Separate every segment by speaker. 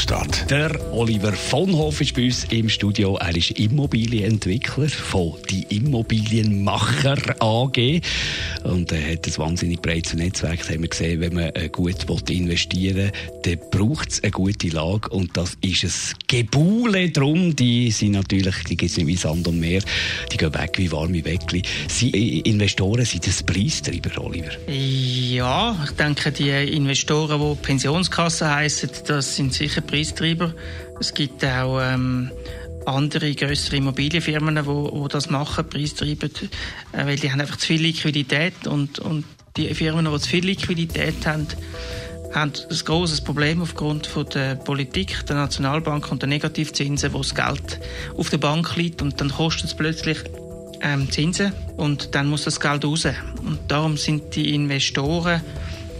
Speaker 1: Immobilienwerkstatt.
Speaker 2: Der Oliver von Hof ist bei uns im Studio. Er ist Immobilienentwickler von die Immobilienmacher AG und er hat ein wahnsinnig breites Netzwerk. Das haben wir gesehen, wenn man äh, gut investieren will, dann braucht es eine gute Lage und das ist ein Gebule drum. Die sind natürlich, die gibt es nicht wie Sand und Meer, die gehen weg wie warme Weckli. Sie äh, Investoren sind das Preistreiber, Oliver?
Speaker 3: Ja, ich denke, die Investoren, die Pensionskassen heißen, das sind sicher Preistreiber. Es gibt auch ähm, andere größere Immobilienfirmen, die wo, wo das machen, preistreibend, äh, weil die haben einfach zu viel Liquidität und, und die Firmen, die zu viel Liquidität haben, haben ein großes Problem aufgrund von der Politik, der Nationalbank und der Negativzinsen, wo das Geld auf der Bank liegt und dann kostet es plötzlich ähm, Zinsen und dann muss das Geld raus. Und darum sind die Investoren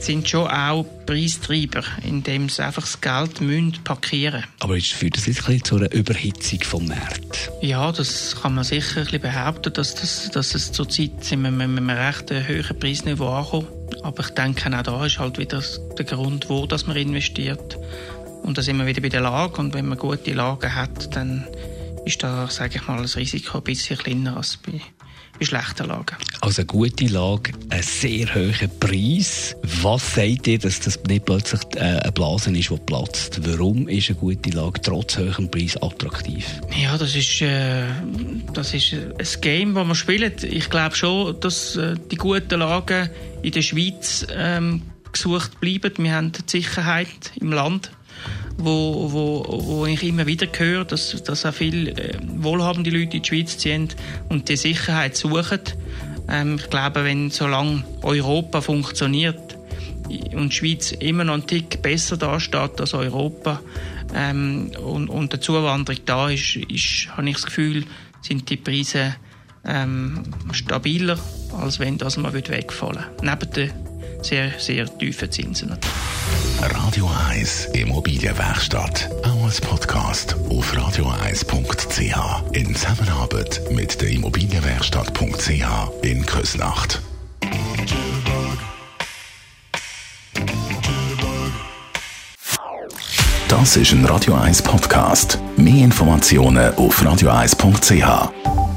Speaker 3: sind schon auch Preistreiber, indem sie einfach das Geld müssen parkieren
Speaker 2: Aber ist führt das jetzt ein bisschen zu einer Überhitzung vom Markt?
Speaker 3: Ja, das kann man sicher ein bisschen behaupten, dass, das, dass es zurzeit mit einem recht hohen Preisniveau ankommen. Aber ich denke, auch da ist halt wieder der Grund, wo dass man investiert. Und da sind wir wieder bei der Lage. Und wenn man gute Lagen hat, dann ist da, sage ich mal, das Risiko ein bisschen kleiner als bei bei schlechten Lagen.
Speaker 2: Also eine gute Lage, ein sehr hoher Preis. Was sagt ihr, dass das nicht plötzlich äh, eine Blase ist, die platzt? Warum ist eine gute Lage trotz hohem Preis attraktiv?
Speaker 3: Ja, das ist, äh, das ist ein Game, das man spielt. Ich glaube schon, dass äh, die guten Lagen in der Schweiz ähm, gesucht bleiben. Wir haben die Sicherheit im Land wo, wo, wo ich immer wieder höre, dass, dass auch viele äh, wohlhabende Leute in die Schweiz ziehen und die Sicherheit suchen. Ähm, ich glaube, wenn solange Europa funktioniert und die Schweiz immer noch einen Tick besser dasteht als Europa ähm, und, und der Zuwanderung da ist, ist, habe ich das Gefühl, sind die Preise ähm, stabiler, als wenn das mal wegfallen würde. Neben den sehr, sehr tiefen Zinsen.
Speaker 1: Radio 1 Immobilienwerkstatt. Auch als Podcast auf radio1.ch. In Zusammenarbeit mit der Immobilienwerkstatt.ch in Küsnacht. Das ist ein Radio 1 Podcast. Mehr Informationen auf radio1.ch.